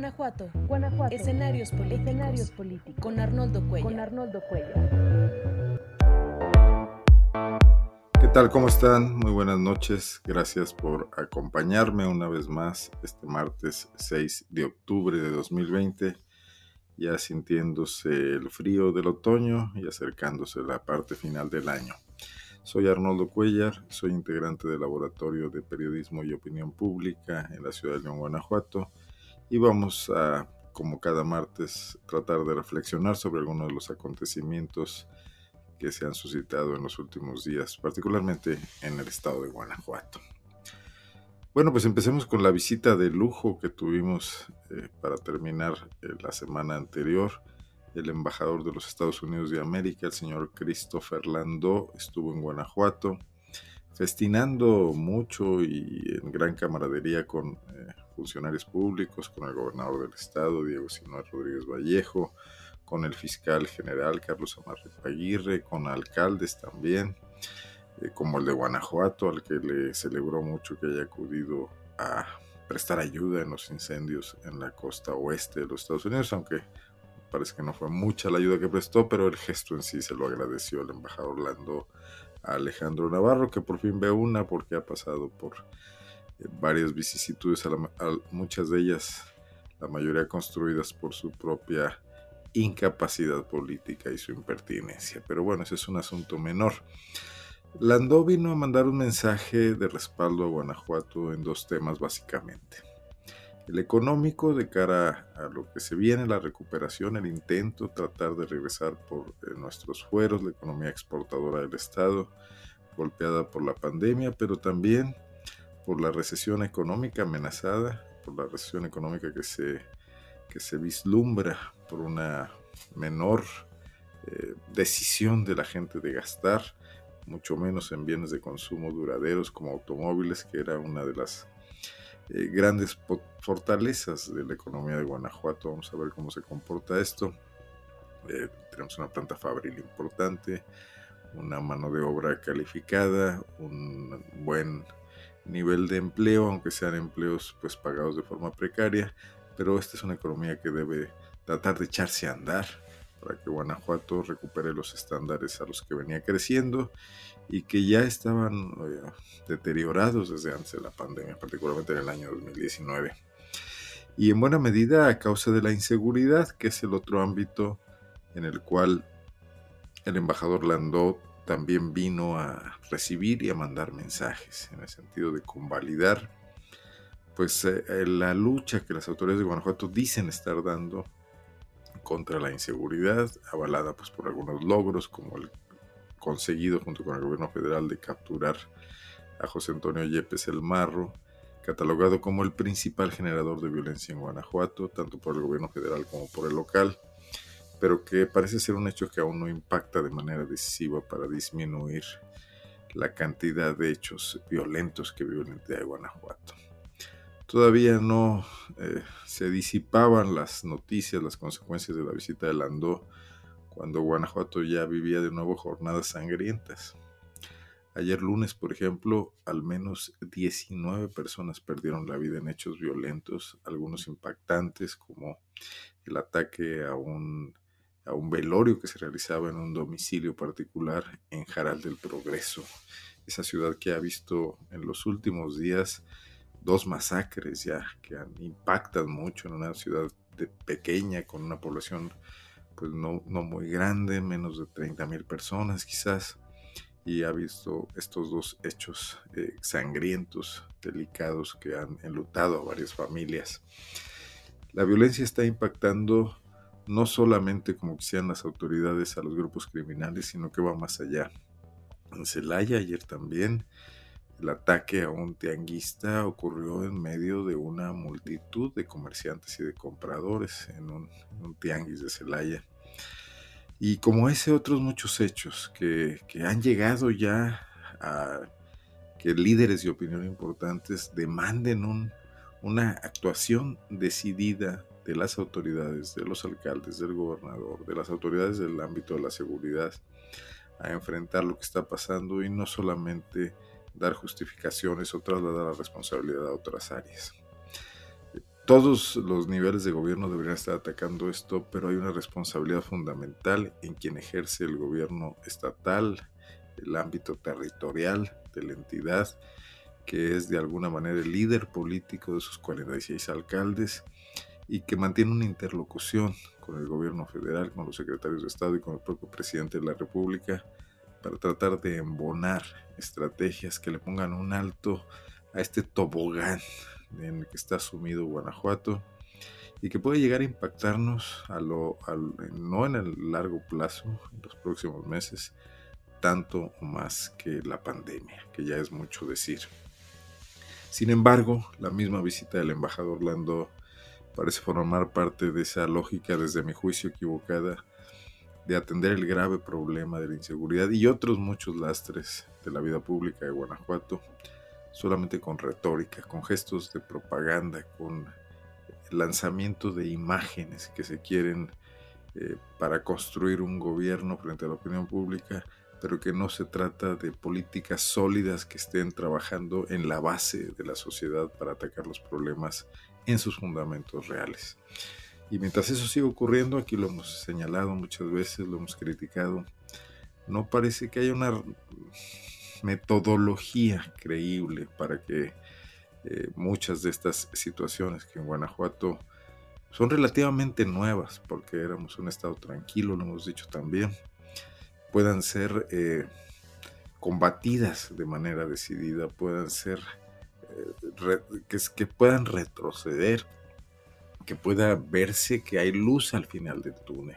Guanajuato. Guanajuato. Escenarios políticos. Escenarios políticos. Con Arnoldo Cuellar. Con Arnoldo Cuellar. ¿Qué tal? ¿Cómo están? Muy buenas noches. Gracias por acompañarme una vez más este martes 6 de octubre de 2020, ya sintiéndose el frío del otoño y acercándose la parte final del año. Soy Arnoldo Cuellar, soy integrante del Laboratorio de Periodismo y Opinión Pública en la ciudad de León, Guanajuato, y vamos a, como cada martes, tratar de reflexionar sobre algunos de los acontecimientos que se han suscitado en los últimos días, particularmente en el estado de Guanajuato. Bueno, pues empecemos con la visita de lujo que tuvimos eh, para terminar eh, la semana anterior el embajador de los Estados Unidos de América, el señor Christopher Landó, estuvo en Guanajuato, festinando mucho y en gran camaradería con eh, funcionarios públicos, con el gobernador del estado, Diego Sinóer Rodríguez Vallejo, con el fiscal general Carlos Amarre Aguirre, con alcaldes también, eh, como el de Guanajuato, al que le celebró mucho que haya acudido a prestar ayuda en los incendios en la costa oeste de los Estados Unidos, aunque Parece que no fue mucha la ayuda que prestó, pero el gesto en sí se lo agradeció el embajador Orlando a Alejandro Navarro, que por fin ve una porque ha pasado por varias vicisitudes, muchas de ellas, la mayoría construidas por su propia incapacidad política y su impertinencia. Pero bueno, ese es un asunto menor. Landó vino a mandar un mensaje de respaldo a Guanajuato en dos temas básicamente el económico de cara a lo que se viene, la recuperación, el intento, tratar de regresar por eh, nuestros fueros, la economía exportadora del Estado, golpeada por la pandemia, pero también por la recesión económica amenazada, por la recesión económica que se, que se vislumbra por una menor eh, decisión de la gente de gastar, mucho menos en bienes de consumo duraderos como automóviles, que era una de las eh, grandes fortalezas de la economía de Guanajuato. Vamos a ver cómo se comporta esto. Eh, tenemos una planta fabril importante, una mano de obra calificada, un buen nivel de empleo, aunque sean empleos pues pagados de forma precaria, pero esta es una economía que debe tratar de echarse a andar para que Guanajuato recupere los estándares a los que venía creciendo y que ya estaban eh, deteriorados desde antes de la pandemia, particularmente en el año 2019. Y en buena medida a causa de la inseguridad, que es el otro ámbito en el cual el embajador Landó también vino a recibir y a mandar mensajes, en el sentido de convalidar pues eh, la lucha que las autoridades de Guanajuato dicen estar dando contra la inseguridad, avalada pues, por algunos logros como el conseguido junto con el gobierno federal de capturar a José Antonio Yepes el Marro, catalogado como el principal generador de violencia en Guanajuato, tanto por el gobierno federal como por el local, pero que parece ser un hecho que aún no impacta de manera decisiva para disminuir la cantidad de hechos violentos que viven en Guanajuato todavía no eh, se disipaban las noticias, las consecuencias de la visita de Landó, cuando Guanajuato ya vivía de nuevo jornadas sangrientas. Ayer lunes, por ejemplo, al menos 19 personas perdieron la vida en hechos violentos, algunos impactantes, como el ataque a un, a un velorio que se realizaba en un domicilio particular en Jaral del Progreso, esa ciudad que ha visto en los últimos días dos masacres ya que impactan mucho en una ciudad pequeña con una población pues no, muy grande, menos de 30 mil personas quizás, y ha visto estos dos hechos eh, sangrientos, delicados que han enlutado a varias familias. La violencia está impactando no solamente como quisieran las autoridades a los grupos criminales, sino que va más allá. En Celaya ayer también el ataque a un tianguista ocurrió en medio de una multitud de comerciantes y de compradores en un, tianguis de Celaya. Y como ese, otros muchos hechos que, han llegado ya a que líderes de opinión importantes demanden una actuación decidida de las autoridades, de los alcaldes, del gobernador, de las autoridades del ámbito de la seguridad, a enfrentar lo que está pasando y no solamente dar justificaciones o trasladar la responsabilidad a otras áreas. todos los niveles de gobierno deberían estar atacando esto, pero hay una responsabilidad fundamental en quien ejerce el gobierno estatal, el ámbito territorial de la entidad, que es de alguna manera el líder político de sus 46 alcaldes y que mantiene una interlocución con el gobierno federal, con los secretarios de Estado y con el propio presidente de la República para tratar de embonar estrategias que le pongan un alto a este tobogán en el que está sumido Guanajuato y que puede llegar a impactarnos a lo, no en el largo plazo, en los próximos meses, tanto o más que la pandemia, que ya es mucho decir. Sin embargo, la misma visita del embajador Lando parece formar parte de esa lógica, desde mi juicio equivocada, de atender el grave problema de la inseguridad y otros muchos lastres de la vida pública de Guanajuato, solamente con retórica, con gestos de propaganda, con lanzamiento de imágenes que se quieren eh, para construir un gobierno frente a la opinión pública, pero que no se trata de políticas sólidas que estén trabajando en la base de la sociedad para atacar los problemas en sus fundamentos reales. Y mientras eso sigue ocurriendo, aquí lo hemos señalado muchas veces, lo hemos criticado, no parece que haya una metodología creíble para que eh, muchas de estas situaciones que en Guanajuato son relativamente nuevas, porque éramos un estado tranquilo, lo hemos dicho también, puedan ser eh, combatidas de manera decidida, puedan ser, eh, que, que puedan retroceder, que pueda verse que hay luz al final del túnel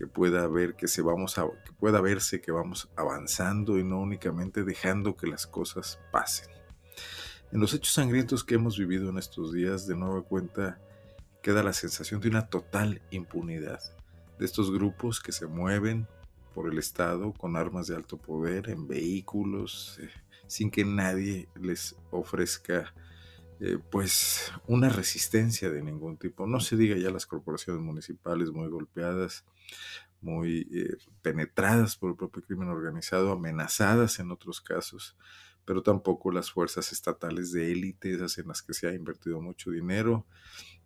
que pueda ver que se vamos a, que pueda verse que vamos avanzando y no únicamente dejando que las cosas pasen. En los hechos sangrientos que hemos vivido en estos días, de nueva cuenta, queda la sensación de una total impunidad de estos grupos que se mueven por el Estado con armas de alto poder en vehículos, eh, sin que nadie les ofrezca eh, pues una resistencia de ningún tipo. No se diga ya las corporaciones municipales muy golpeadas, muy eh, penetradas por el propio crimen organizado, amenazadas en otros casos, pero tampoco las fuerzas estatales de élite, esas en las que se ha invertido mucho dinero,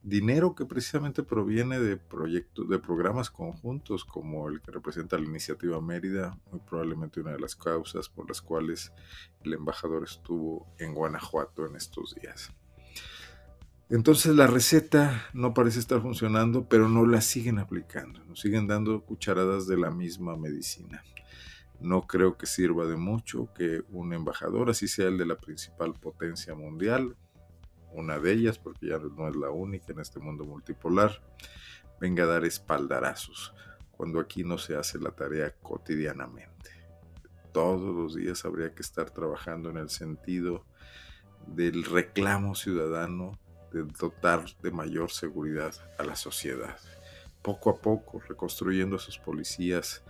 dinero que precisamente proviene de proyectos, de programas conjuntos como el que representa la iniciativa Mérida, muy probablemente una de las causas por las cuales el embajador estuvo en Guanajuato en estos días. Entonces la receta no parece estar funcionando, pero no la siguen aplicando, nos siguen dando cucharadas de la misma medicina. No creo que sirva de mucho que un embajador, así sea el de la principal potencia mundial, una de ellas, porque ya no es la única en este mundo multipolar, venga a dar espaldarazos, cuando aquí no se hace la tarea cotidianamente. Todos los días habría que estar trabajando en el sentido del reclamo ciudadano de dotar de mayor seguridad a la sociedad. Poco a poco, reconstruyendo a sus policías,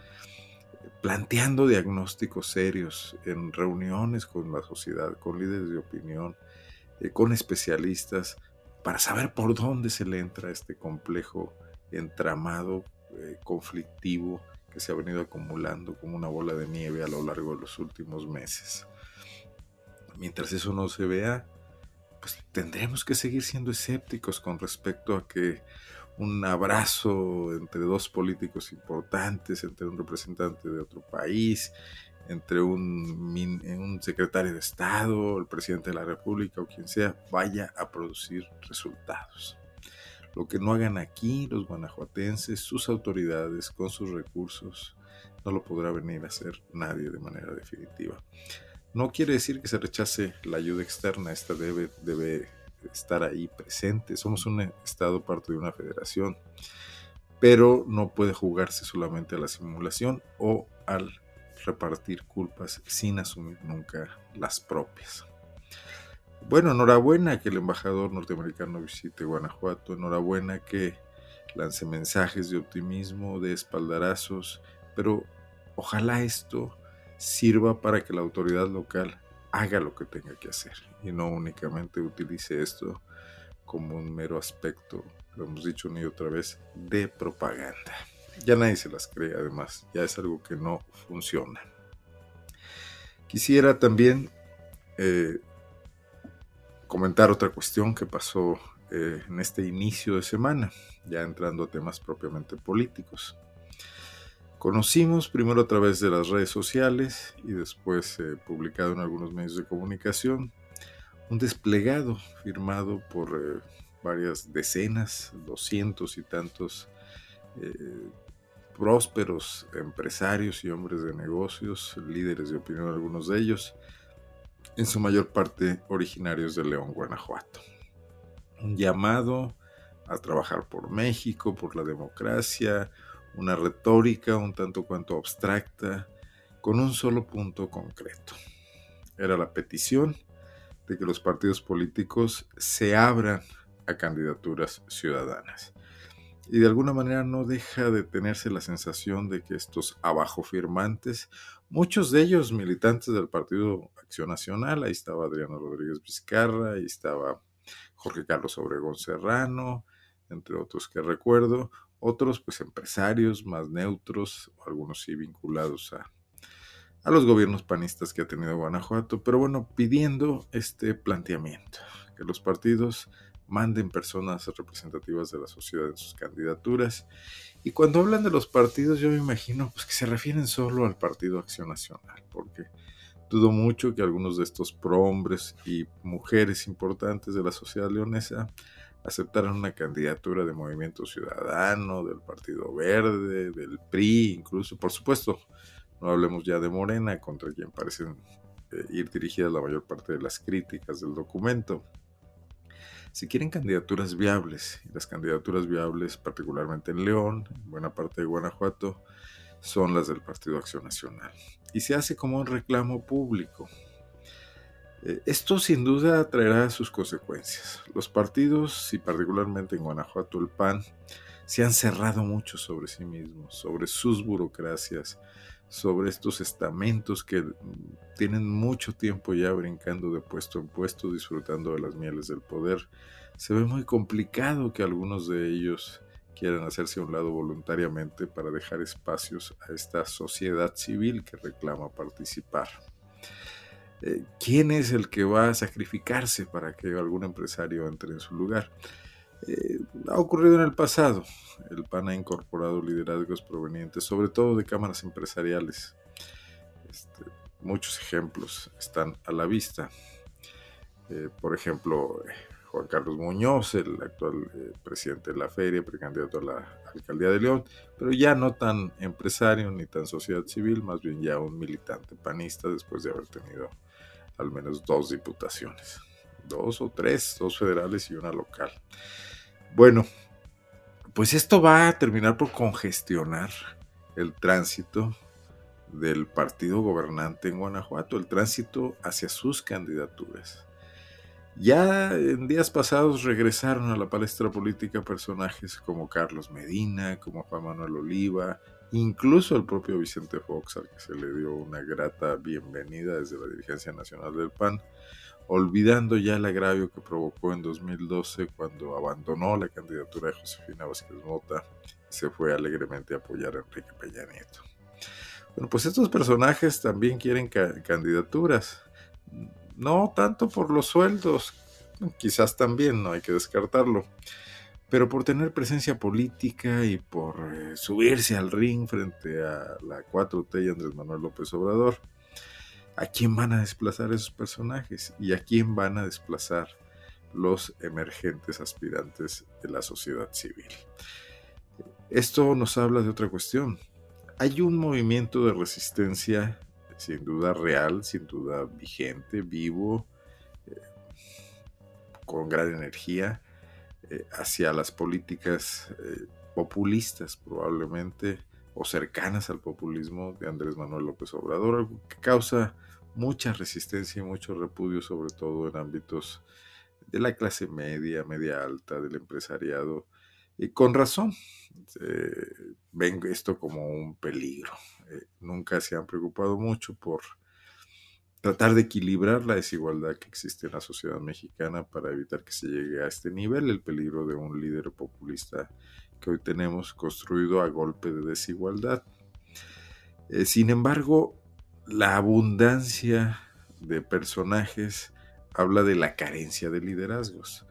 planteando diagnósticos serios en reuniones con la sociedad, con líderes de opinión, eh, con especialistas, para saber por dónde se le entra este complejo entramado, eh, conflictivo, que se ha venido acumulando como una bola de nieve a lo largo de los últimos meses. Mientras eso no se vea, pues tendremos que seguir siendo escépticos con respecto a que un abrazo entre dos políticos importantes, entre un representante de otro país, entre un, un, secretario de Estado, el presidente de la República o quien sea, vaya a producir resultados. Lo que no hagan aquí los guanajuatenses, sus autoridades, con sus recursos, no lo podrá venir a hacer nadie de manera definitiva. No quiere decir que se rechace la ayuda externa, esta debe, debe estar ahí presente. Somos un Estado parte de una federación, pero no puede jugarse solamente a la simulación o al repartir culpas sin asumir nunca las propias. Bueno, enhorabuena que el embajador norteamericano visite Guanajuato, enhorabuena que lance mensajes de optimismo, de espaldarazos, pero ojalá esto sirva para que la autoridad local haga lo que tenga que hacer y no únicamente utilice esto como un mero aspecto, lo hemos dicho una y otra vez, de propaganda. Ya nadie se las cree, además, ya es algo que no funciona. Quisiera también eh, comentar otra cuestión que pasó eh, en este inicio de semana, ya entrando a temas propiamente políticos. Conocimos primero a través de las redes sociales y después eh, publicado en algunos medios de comunicación un desplegado firmado por eh, varias decenas, doscientos y tantos prósperos empresarios y hombres de negocios, líderes de opinión algunos de ellos, en su mayor parte originarios de León, Guanajuato. Un llamado a trabajar por México, por la democracia, una retórica un tanto cuanto abstracta, con un solo punto concreto. Era la petición de que los partidos políticos se abran a candidaturas ciudadanas y de alguna manera no deja de tenerse la sensación de que estos abajo firmantes, muchos de ellos militantes del Partido Acción Nacional, ahí estaba Adriano Rodríguez Vizcarra, ahí estaba Jorge Carlos Obregón Serrano, entre otros que recuerdo, otros pues empresarios más neutros, algunos sí vinculados a, a los gobiernos panistas que ha tenido Guanajuato, pero bueno, pidiendo este planteamiento, que los partidos manden personas representativas de la sociedad en sus candidaturas. Y cuando hablan de los partidos, yo me imagino pues, que se refieren solo al Partido Acción Nacional, porque dudo mucho que algunos de estos prohombres y mujeres importantes de la sociedad leonesa aceptaran una candidatura de Movimiento Ciudadano, del Partido Verde, del PRI, incluso, por supuesto, no hablemos ya de Morena, contra quien parecen eh, ir dirigidas la mayor parte de las críticas del documento si quieren candidaturas viables, y las candidaturas viables, particularmente en León, en buena parte de Guanajuato, son las del Partido Acción Nacional. Y se hace como un reclamo público. Eh, esto sin duda traerá sus consecuencias. Los partidos, y particularmente en Guanajuato el PAN, se han cerrado mucho sobre sí mismos, sobre sus burocracias, sobre estos estamentos que tienen mucho tiempo ya brincando de puesto en puesto, disfrutando de las mieles del poder. Se ve muy complicado que algunos de ellos quieran hacerse a un lado voluntariamente para dejar espacios a esta sociedad civil que reclama participar. Eh, ¿Quién es el que va a sacrificarse para que algún empresario entre en su lugar? Eh, ha ocurrido en el pasado. El PAN ha incorporado liderazgos provenientes, sobre todo de cámaras empresariales. Este, muchos ejemplos están a la vista. Eh, por ejemplo, Juan Carlos Muñoz, el actual eh, presidente de la feria, precandidato a la alcaldía de León, pero ya no tan empresario ni tan sociedad civil, más bien ya un militante panista después de haber tenido al menos dos diputaciones, dos o tres, dos federales y una local. Bueno, pues esto va a terminar por congestionar el tránsito del partido gobernante en Guanajuato, el tránsito hacia sus candidaturas. Ya en días pasados regresaron a la palestra política personajes como Carlos Medina, como Juan Manuel Oliva, incluso el propio Vicente Fox, al que se le dio una grata bienvenida desde la dirigencia nacional del PAN, olvidando ya el agravio que provocó en 2012 cuando abandonó la candidatura de Josefina Vázquez Mota y se fue alegremente a apoyar a Enrique Peña Nieto. Bueno, pues estos personajes también quieren candidaturas, no tanto por los sueldos, quizás también, no hay que descartarlo, pero por tener presencia política y por eh, subirse al ring frente a la 4T y Andrés Manuel López Obrador a quién van a desplazar esos personajes y a quién van a desplazar los emergentes aspirantes de la sociedad civil. Esto nos habla de otra cuestión. Hay un movimiento de resistencia sin duda real, sin duda vigente, vivo, eh, con gran energía, eh, hacia las políticas eh, populistas probablemente, o cercanas al populismo de Andrés Manuel López Obrador, algo que causa mucha resistencia y mucho repudio, sobre todo en ámbitos de la clase media, media alta, del empresariado, y con razón eh, ven esto como un peligro. Eh, nunca se han preocupado mucho por tratar de equilibrar la desigualdad que existe en la sociedad mexicana para evitar que se llegue a este nivel, el peligro de un líder populista que hoy tenemos construido a golpe de desigualdad. Eh, sin embargo, la abundancia de personajes habla de la carencia de liderazgos.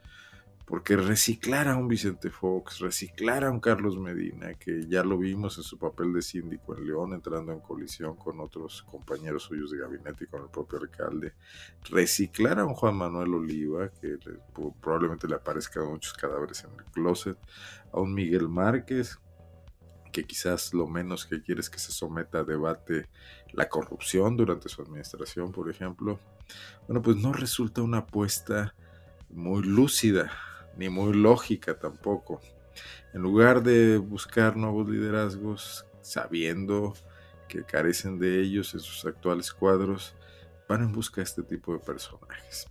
Porque reciclar a un Vicente Fox, reciclar a un Carlos Medina, que ya lo vimos en su papel de síndico en León, entrando en colisión con otros compañeros suyos de gabinete y con el propio alcalde, reciclar a un Juan Manuel Oliva, que probablemente le aparezcan muchos cadáveres en el closet, a un Miguel Márquez, que quizás lo menos que quiere es que se someta a debate la corrupción durante su administración, por ejemplo. Bueno, pues no resulta una apuesta muy lúcida ni muy lógica tampoco. En lugar de buscar nuevos liderazgos, sabiendo que carecen de ellos en sus actuales cuadros, van en busca de este tipo de personajes.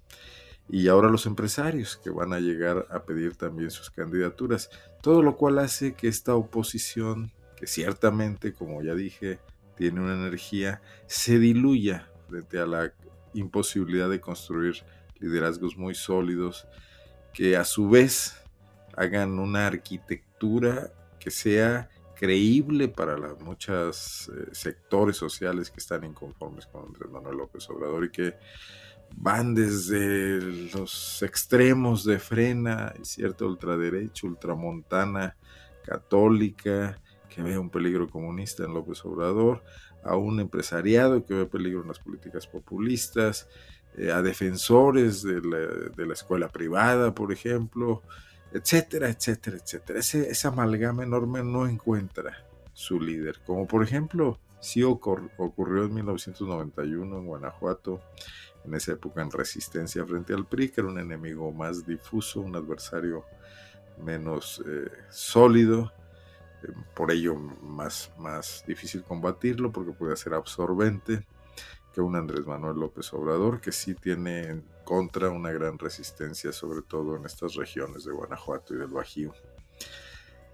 Y ahora los empresarios que van a llegar a pedir también sus candidaturas, todo lo cual hace que esta oposición, que ciertamente, como ya dije, tiene una energía, se diluya frente a la imposibilidad de construir liderazgos muy sólidos que a su vez hagan una arquitectura que sea creíble para los muchos eh, sectores sociales que están inconformes con Andrés Manuel López Obrador y que van desde los extremos de frena y cierta ultraderecha, ultramontana, católica, que ve un peligro comunista en López Obrador, a un empresariado que ve peligro en las políticas populistas, eh, a defensores de la, escuela privada, por ejemplo, etcétera, etcétera, etcétera. Ese, esa amalgama enorme no encuentra su líder, como por ejemplo sí ocurrió en 1991 en Guanajuato, en esa época en resistencia frente al PRI, que era un enemigo más difuso, un adversario menos eh, sólido, eh, por ello más, más difícil combatirlo porque puede ser absorbente que un Andrés Manuel López Obrador, que sí tiene en contra una gran resistencia, sobre todo en estas regiones de Guanajuato y del Bajío.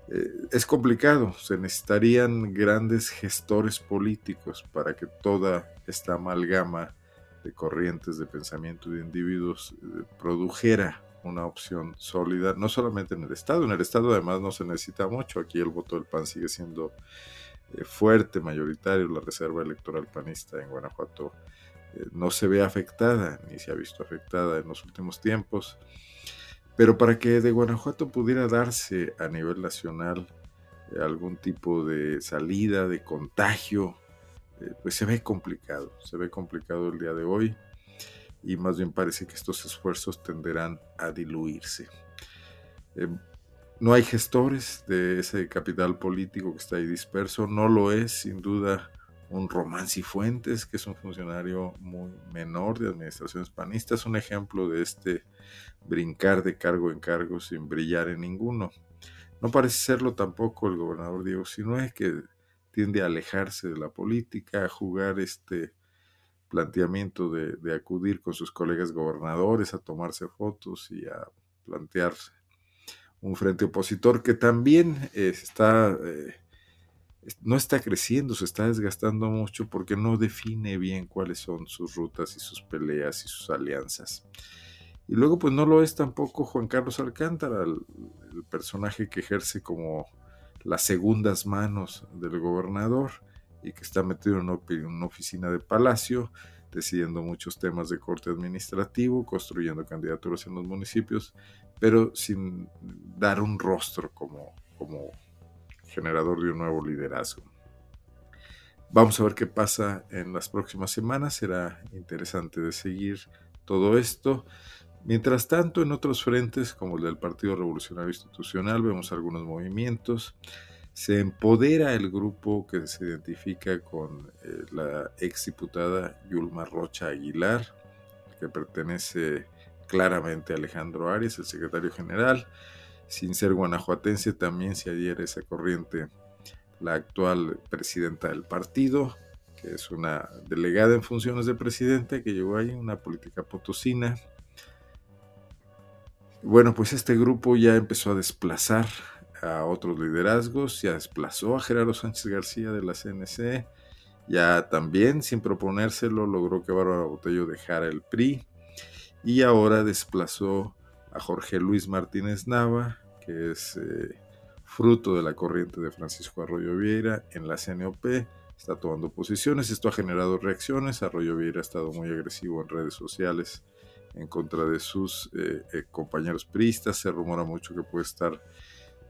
Eh, es complicado, se necesitarían grandes gestores políticos para que toda esta amalgama de corrientes de pensamiento de individuos eh, produjera una opción sólida, no solamente en el Estado, en el Estado además no se necesita mucho, aquí el voto del PAN sigue siendo fuerte, mayoritario, la reserva electoral panista en Guanajuato eh, no se ve afectada, ni se ha visto afectada en los últimos tiempos. Pero para que de Guanajuato pudiera darse a nivel nacional eh, algún tipo de salida, de contagio, pues se ve complicado, se ve complicado el día de hoy y más bien parece que estos esfuerzos tenderán a diluirse. No hay gestores de ese capital político que está ahí disperso. No lo es, sin duda, un Román Fuentes, que es un funcionario muy menor de administraciones panistas, un ejemplo de este brincar de cargo en cargo sin brillar en ninguno. No parece serlo tampoco el gobernador Diego Sinue, que tiende a alejarse de la política, a jugar este planteamiento de, de acudir con sus colegas gobernadores a tomarse fotos y a plantearse un frente opositor que también eh, está, eh, no está creciendo, se está desgastando mucho porque no define bien cuáles son sus rutas y sus peleas y sus alianzas. Y luego pues no lo es tampoco Juan Carlos Alcántara, el, personaje que ejerce como las segundas manos del gobernador y que está metido en una oficina de palacio, decidiendo muchos temas de corte administrativo, construyendo candidaturas en los municipios, pero sin dar un rostro como, como generador de un nuevo liderazgo. Vamos a ver qué pasa en las próximas semanas, será interesante de seguir todo esto. Mientras tanto, en otros frentes, como el del Partido Revolucionario Institucional, vemos algunos movimientos. Se empodera el grupo que se identifica con eh, la exdiputada Yulma Rocha Aguilar, que pertenece claramente Alejandro Arias, el secretario general. Sin ser guanajuatense, también se adhiere esa corriente la actual presidenta del partido, que es una delegada en funciones de presidente que llegó ahí, una política potosina. Bueno, pues este grupo ya empezó a desplazar a otros liderazgos, ya desplazó a Gerardo Sánchez García de la CNC, ya también sin proponérselo logró que Bárbara Botello dejara el PRI, y ahora desplazó a Jorge Luis Martínez Nava, que es eh, fruto de la corriente de Francisco Arroyo Vieira en la CNOP, está tomando posiciones, esto ha generado reacciones, Arroyo Vieira ha estado muy agresivo en redes sociales en contra de sus eh, eh, compañeros priistas. Se rumora mucho que puede estar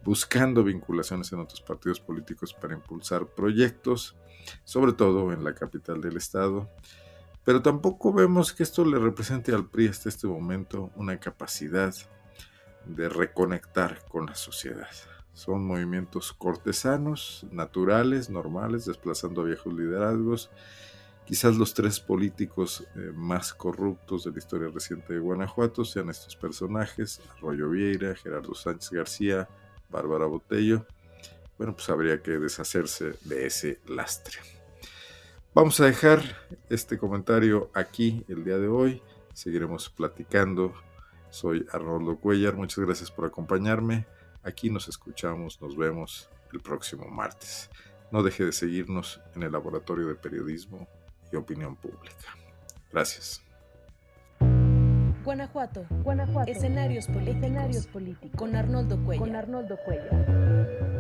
buscando vinculaciones en otros partidos políticos para impulsar proyectos, sobre todo en la capital del estado. Pero tampoco vemos que esto le represente al PRI hasta este momento una capacidad de reconectar con la sociedad. Son movimientos cortesanos, naturales, normales, desplazando a viejos liderazgos. Quizás los tres políticos eh, más corruptos de la historia reciente de Guanajuato sean estos personajes, Arroyo Vieira, Gerardo Sánchez García, Bárbara Botello. Bueno, pues habría que deshacerse de ese lastre. Vamos a dejar este comentario aquí el día de hoy. Seguiremos platicando. Soy Arnoldo Cuellar. Muchas gracias por acompañarme. Aquí nos escuchamos, nos vemos el próximo martes. No deje de seguirnos en el Laboratorio de Periodismo y Opinión Pública. Gracias. Guanajuato. Guanajuato. Escenarios políticos. Escenarios políticos. Con Arnoldo Cuellar. Con Arnoldo Cuellar.